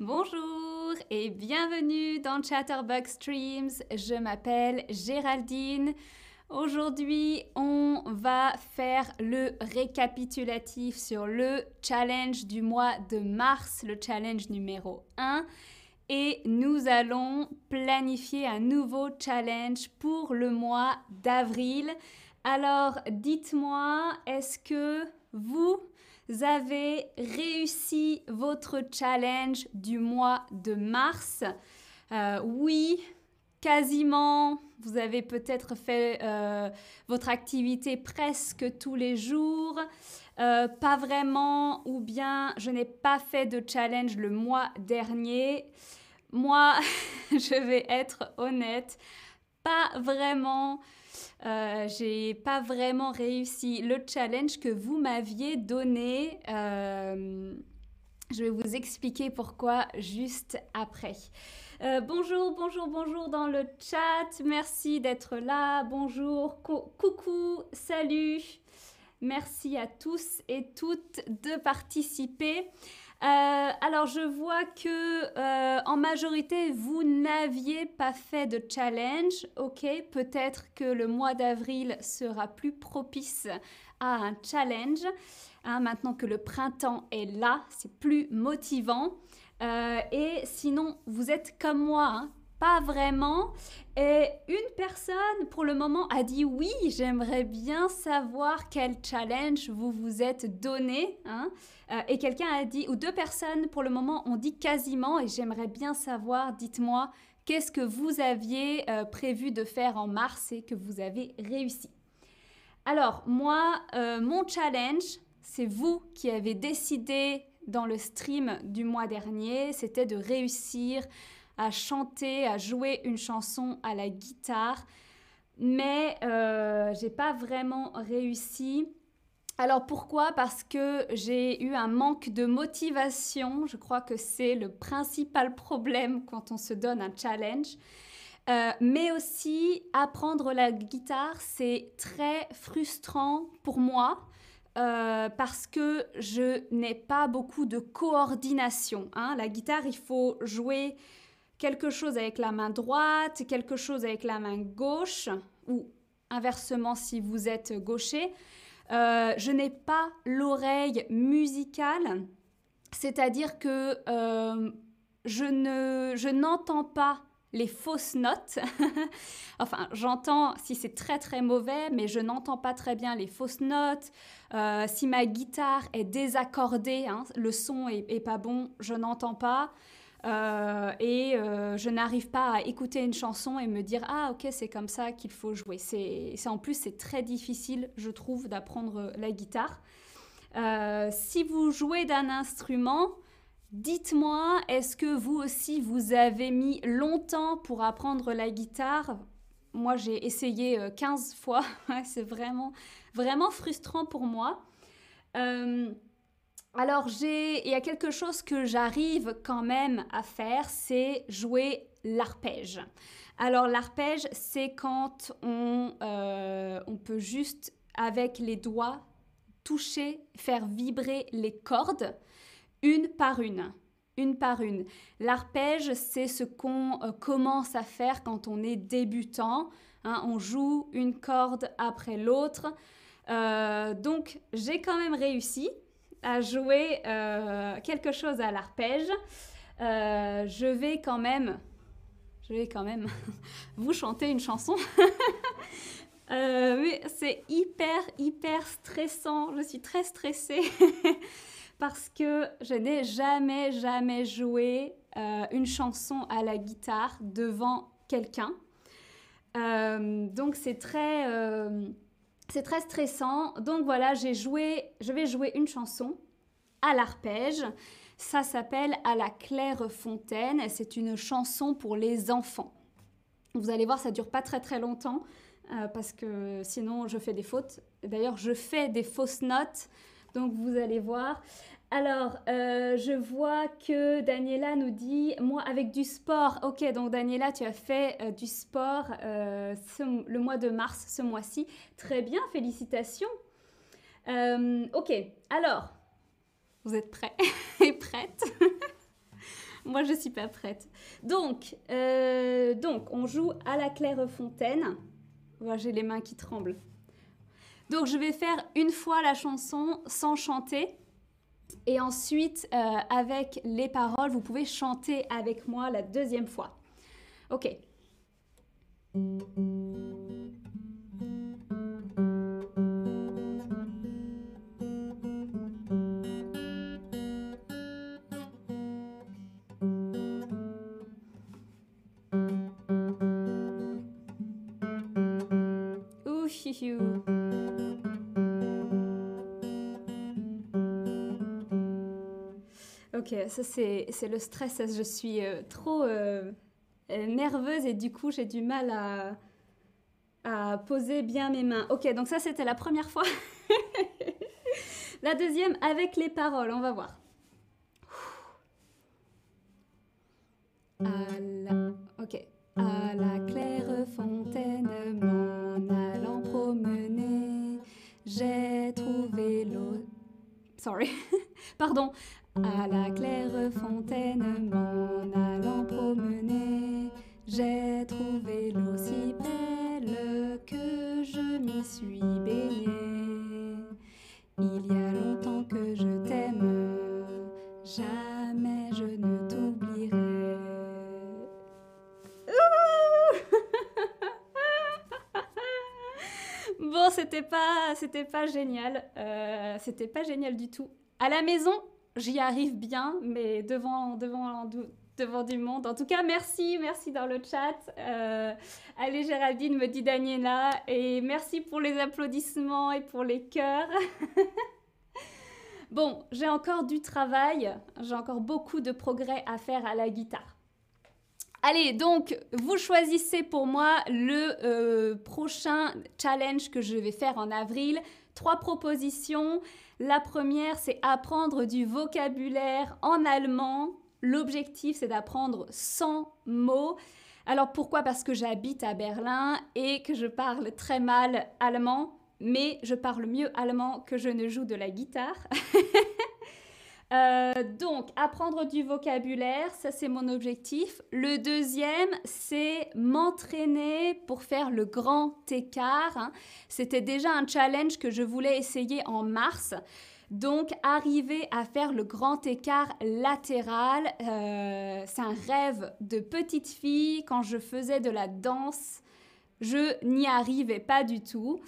Bonjour et bienvenue dans Chatterbox Streams. Je m'appelle Géraldine. Aujourd'hui, on va faire le récapitulatif sur le challenge du mois de mars, le challenge numéro 1. Et nous allons planifier un nouveau challenge pour le mois d'avril. Alors, dites-moi, est-ce que vous avez réussi votre challenge du mois de mars euh, Oui, quasiment. Vous avez peut-être fait euh, votre activité presque tous les jours. Euh, pas vraiment, ou bien je n'ai pas fait de challenge le mois dernier. Moi, je vais être honnête, pas vraiment. Euh, j'ai pas vraiment réussi le challenge que vous m'aviez donné. Euh, je vais vous expliquer pourquoi juste après. Euh, bonjour, bonjour, bonjour dans le chat. Merci d'être là. Bonjour, coucou, salut. Merci à tous et toutes de participer. Euh, alors je vois que euh, en majorité vous n'aviez pas fait de challenge. Ok, peut-être que le mois d'avril sera plus propice à un challenge. Hein, maintenant que le printemps est là, c'est plus motivant. Euh, et sinon, vous êtes comme moi, hein, pas vraiment. Et une personne, pour le moment, a dit oui, j'aimerais bien savoir quel challenge vous vous êtes donné. Hein. Euh, et quelqu'un a dit, ou deux personnes, pour le moment, ont dit quasiment, et j'aimerais bien savoir, dites-moi, qu'est-ce que vous aviez euh, prévu de faire en mars et que vous avez réussi. Alors, moi, euh, mon challenge, c'est vous qui avez décidé dans le stream du mois dernier, c'était de réussir à chanter, à jouer une chanson à la guitare, mais euh, j'ai pas vraiment réussi. Alors pourquoi? Parce que j'ai eu un manque de motivation. Je crois que c'est le principal problème quand on se donne un challenge. Euh, mais aussi, apprendre la guitare, c'est très frustrant pour moi. Euh, parce que je n'ai pas beaucoup de coordination. Hein. La guitare, il faut jouer quelque chose avec la main droite, quelque chose avec la main gauche, ou inversement si vous êtes gaucher. Euh, je n'ai pas l'oreille musicale, c'est-à-dire que euh, je, ne, je n'entends pas les fausses notes. enfin, j'entends si c'est très très mauvais, mais je n'entends pas très bien les fausses notes. Euh, si ma guitare est désaccordée, hein, le son est, est, pas bon, je n'entends pas. Euh, et euh, je n'arrive pas à écouter une chanson et me dire ah ok c'est comme ça qu'il faut jouer. C'est en plus c'est très difficile je trouve d'apprendre la guitare. Euh, si vous jouez d'un instrument, dites-moi est-ce que vous aussi vous avez mis longtemps pour apprendre la guitare? Moi j'ai essayé 15 fois, c'est vraiment vraiment frustrant pour moi. Alors, il y a quelque chose que j'arrive quand même à faire, c'est jouer l'arpège. Alors, l'arpège, c'est quand on, euh, on peut juste, avec les doigts, toucher, faire vibrer les cordes, une par une. Une par une. L'arpège, c'est ce qu'on euh, commence à faire quand on est débutant. Hein. on joue une corde après l'autre. Euh, donc, j'ai quand même réussi à jouer euh, quelque chose à l'arpège, euh, je vais quand même, je vais quand même vous chanter une chanson. euh, c'est hyper, hyper stressant. Je suis très stressée parce que je n'ai jamais, jamais joué euh, une chanson à la guitare devant quelqu'un. donc c'est très c'est très stressant. Donc voilà, j'ai joué, je vais jouer une chanson à l'arpège. Ça s'appelle À la claire fontaine. C'est une chanson pour les enfants. Vous allez voir, ça dure pas très très longtemps euh, parce que sinon je fais des fautes. D'ailleurs, je fais des fausses notes. Donc vous allez voir. Alors, euh, je vois que Daniela nous dit, moi avec du sport. Ok, donc Daniela, tu as fait euh, du sport euh, le mois de mars, ce mois-ci. Très bien, félicitations. ok, alors, vous êtes prêts et prêtes? Moi je suis pas prête. Donc, donc on joue à la claire fontaine. j'ai les mains qui tremblent. Donc je vais faire une fois la chanson sans chanter. Et ensuite, euh, avec les paroles, vous pouvez chanter avec moi la deuxième fois. Ok. Ok, ça c'est le stress. Je suis euh, trop euh, euh, nerveuse et du coup j'ai du mal à, à poser bien mes mains. Ok, donc ça c'était la première fois. la deuxième avec les paroles, on va voir. À la... Ok. À la claire fontaine, m'en allant promener, j'ai trouvé l'eau. Sorry. Pardon. À la claire fontaine, m'en allant promener, j'ai trouvé l'eau si belle que je m'y suis baignée. Il y a longtemps que je t'aime, jamais je ne t'oublierai. bon, c'était pas, c'était pas génial, euh, c'était pas génial du tout. À la maison, j'y arrive bien, mais devant, devant, devant du monde. En tout cas, merci, merci dans le chat. Euh, allez, Géraldine, me dit Daniela. Et merci pour les applaudissements et pour les cœurs. bon, j'ai encore du travail, j'ai encore beaucoup de progrès à faire à la guitare. Allez, donc, vous choisissez pour moi le euh, prochain challenge que je vais faire en avril. Trois propositions. La première, c'est apprendre du vocabulaire en allemand. L'objectif, c'est d'apprendre 100 mots. Alors pourquoi? Parce que j'habite à Berlin et que je parle très mal allemand, mais je parle mieux allemand que je ne joue de la guitare. Euh, donc, apprendre du vocabulaire, ça c'est mon objectif. Le deuxième, c'est m'entraîner pour faire le grand écart. Hein. C'était déjà un challenge que je voulais essayer en mars. Donc, arriver à faire le grand écart latéral, euh, c'est un rêve de petite fille. Quand je faisais de la danse, je n'y arrivais pas du tout.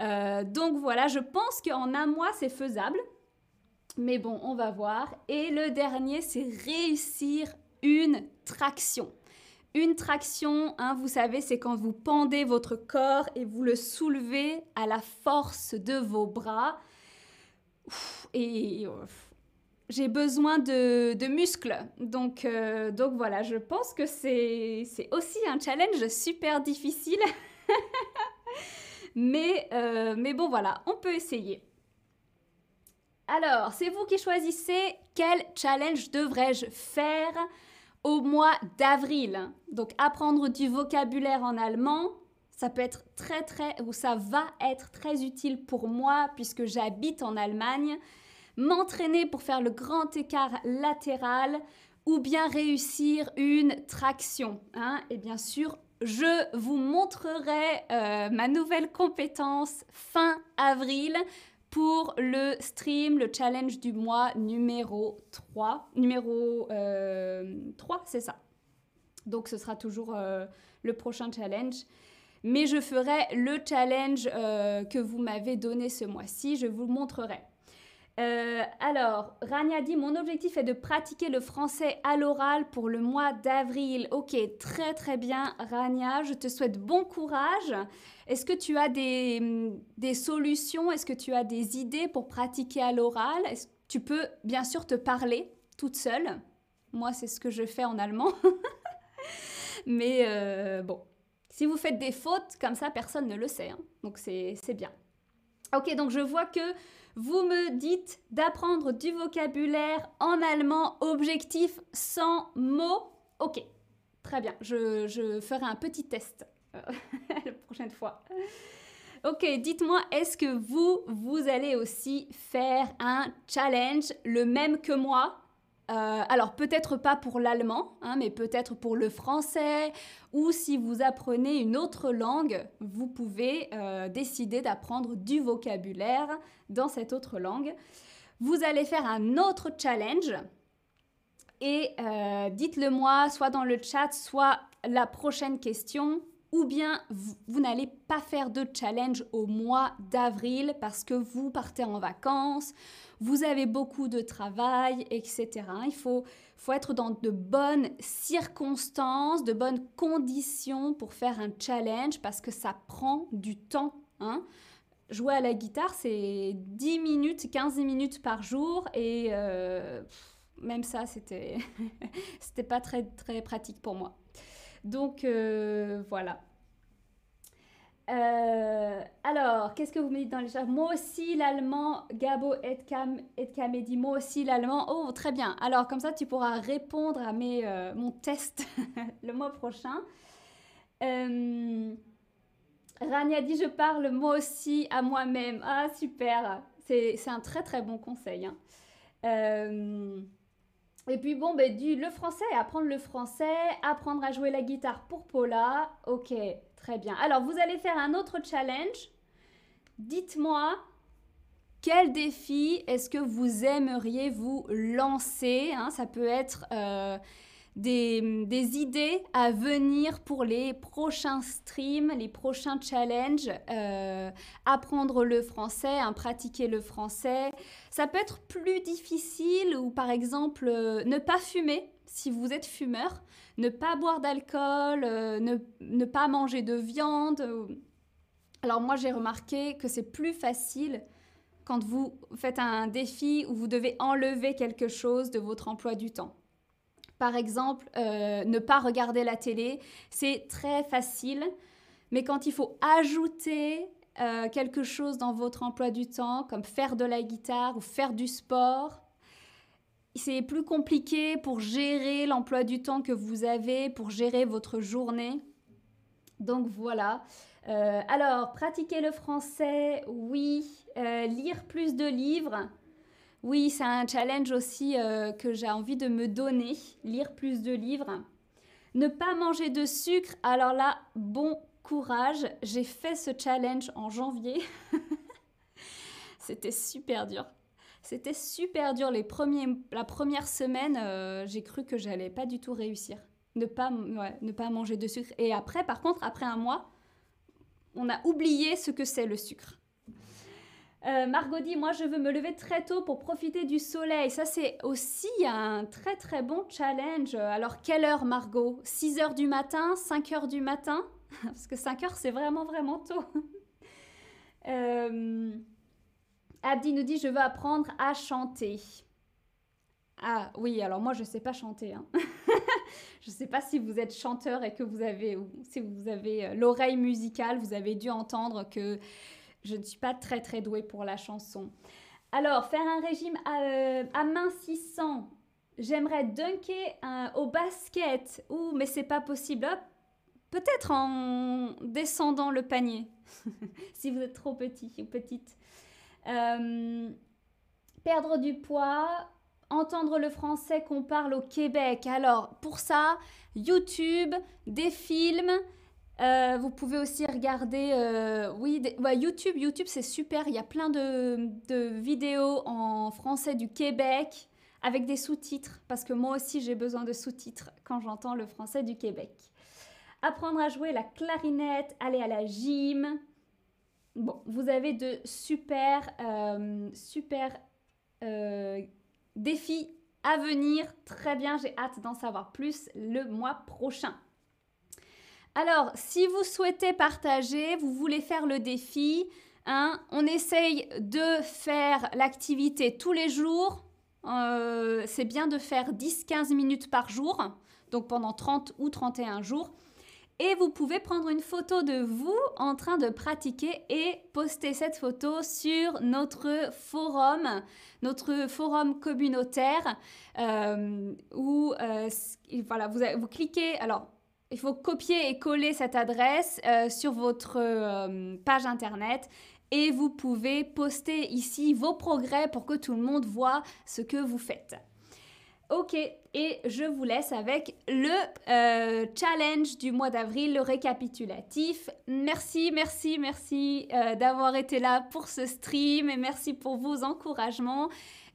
Euh, donc voilà, je pense qu'en un mois, c'est faisable. Mais bon, on va voir. Et le dernier, c'est réussir une traction. Une traction, hein, vous savez, c'est quand vous pendez votre corps et vous le soulevez à la force de vos bras. et j'ai besoin de, muscles. Donc, euh, donc voilà, je pense que c'est aussi un challenge super difficile. mais, euh, mais bon, voilà, on peut essayer. Alors, c'est vous qui choisissez quel challenge devrais-je faire au mois d'avril. Donc, apprendre du vocabulaire en allemand, ça peut être très très, ou ça va être très utile pour moi puisque j'habite en Allemagne. M'entraîner pour faire le grand écart latéral ou bien réussir une traction. Hein. Et bien sûr, je vous montrerai euh, ma nouvelle compétence fin avril pour le stream, le challenge du mois numéro 3. Numéro 3, euh, c'est ça. Donc ce sera toujours euh, le prochain challenge. Mais je ferai le challenge euh, que vous m'avez donné ce mois-ci. Je vous le montrerai. Euh, alors, Rania dit Mon objectif est de pratiquer le français à l'oral pour le mois d'avril. Ok, très très bien, Rania. Je te souhaite bon courage. Est-ce que tu as des, des solutions? Est-ce que tu as des idées pour pratiquer à l'oral? Tu peux bien sûr te parler toute seule. Moi, c'est ce que je fais en allemand. Mais euh, bon, si vous faites des fautes, comme ça, personne ne le sait. Hein. Donc, c'est bien. Ok, donc je vois que vous me dites d'apprendre du vocabulaire en allemand, objectif sans mots. Ok, très bien, je, ferai un petit test euh, la prochaine fois. Ok, dites-moi, est-ce que vous, vous allez aussi faire un challenge le même que moi? Euh, alors peut-être pas pour l'allemand, hein, mais peut-être pour le français, ou si vous apprenez une autre langue, vous pouvez euh, décider d'apprendre du vocabulaire dans cette autre langue. Vous allez faire un autre challenge et euh, dites-le moi, soit dans le chat, soit la prochaine question, ou bien vous, n'allez pas faire de challenge au mois d'avril parce que vous partez en vacances, vous avez beaucoup de travail, etc. Il faut, être dans de bonnes circonstances, de bonnes conditions pour faire un challenge parce que ça prend du temps. Hein Jouer à la guitare, c'est 10 minutes, 15 minutes par jour et... Euh, même ça, c'était c'était pas très pratique pour moi. Donc euh, voilà. Euh, alors, qu'est-ce que vous me dites dans les chats? Moi aussi l'allemand, Gabo Edkam, Edkam dit moi aussi l'allemand. Oh, très bien. Alors, comme ça, tu pourras répondre à mes, euh, mon test le mois prochain. Rania dit je parle moi aussi à moi-même. Ah, super. C'est un très très bon conseil. Hein. Et puis bon, ben, le français, apprendre le français, apprendre à jouer la guitare pour Paula. Ok, très bien. Alors, vous allez faire un autre challenge. Dites-moi quel défi est-ce que vous aimeriez vous lancer hein? Ça peut être euh, des, idées à venir pour les prochains streams, les prochains challenges, euh, apprendre le français, hein, pratiquer le français. Ça peut être plus difficile ou par exemple euh, ne pas fumer si vous êtes fumeur, ne pas boire d'alcool, euh, ne, ne, pas manger de viande. Alors moi j'ai remarqué que c'est plus facile quand vous faites un défi où vous devez enlever quelque chose de votre emploi du temps. Par exemple, euh, ne pas regarder la télé, c'est très facile, mais quand il faut ajouter euh, quelque chose dans votre emploi du temps, comme faire de la guitare ou faire du sport, c'est plus compliqué pour gérer l'emploi du temps que vous avez, pour gérer votre journée. Donc voilà. Euh, alors, pratiquer le français, oui. lire plus de livres, oui, c'est un challenge aussi euh, que j'ai envie de me donner, lire plus de livres. Ne pas manger de sucre, alors là, bon courage. J'ai fait ce challenge en janvier. C'était super dur. C'était super dur. Les premiers, la première semaine, euh, j'ai cru que j'allais pas du tout réussir. Ne pas, ne pas manger de sucre. Et après, par contre, après un mois, on a oublié ce que c'est le sucre. Euh, Margot dit, moi je veux me lever très tôt pour profiter du soleil. Ça c'est aussi un très très bon challenge. Alors quelle heure Margot? 6 heures du matin 5 heures du matin? Parce que 5 heures c'est vraiment vraiment tôt. euh, Abdi nous dit, je veux apprendre à chanter. Ah oui, alors moi je ne sais pas chanter. Hein. je ne sais pas si vous êtes chanteur et que vous avez, si vous avez euh, l'oreille musicale, vous avez dû entendre que je ne suis pas très très douée pour la chanson. Alors, faire un régime euh, amincissant. J'aimerais dunker au basket. Ouh, mais c'est pas possible. Peut-être en descendant le panier, si vous êtes trop petit ou petite. Euh, perdre du poids, entendre le français qu'on parle au Québec. Alors, pour ça, YouTube, des films, euh, vous pouvez aussi regarder, euh, oui, YouTube. YouTube, c'est super. Il y a plein de, vidéos en français du Québec avec des sous-titres, parce que moi aussi, j'ai besoin de sous-titres quand j'entends le français du Québec. Apprendre à jouer la clarinette, aller à la gym. Bon, vous avez de super, euh, super défis à venir. Très bien, j'ai hâte d'en savoir plus le mois prochain. Alors, si vous souhaitez partager, vous voulez faire le défi, hein, on essaye de faire l'activité tous les jours. Euh, c'est bien de faire 10-15 minutes par jour, donc pendant 30 ou 31 jours. Et vous pouvez prendre une photo de vous en train de pratiquer et poster cette photo sur notre forum, notre forum communautaire, euh, où euh, voilà, vous, vous cliquez. Alors, il faut copier et coller cette adresse euh, sur votre euh, page internet et vous pouvez poster ici vos progrès pour que tout le monde voit ce que vous faites. Ok, et je vous laisse avec le euh, challenge du mois d'avril, le récapitulatif. Merci, merci, merci d'avoir été là pour ce stream et merci pour vos encouragements.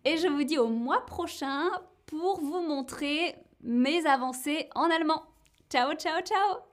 Et je vous dis au mois prochain pour vous montrer mes avancées en allemand. Ciao, ciao, ciao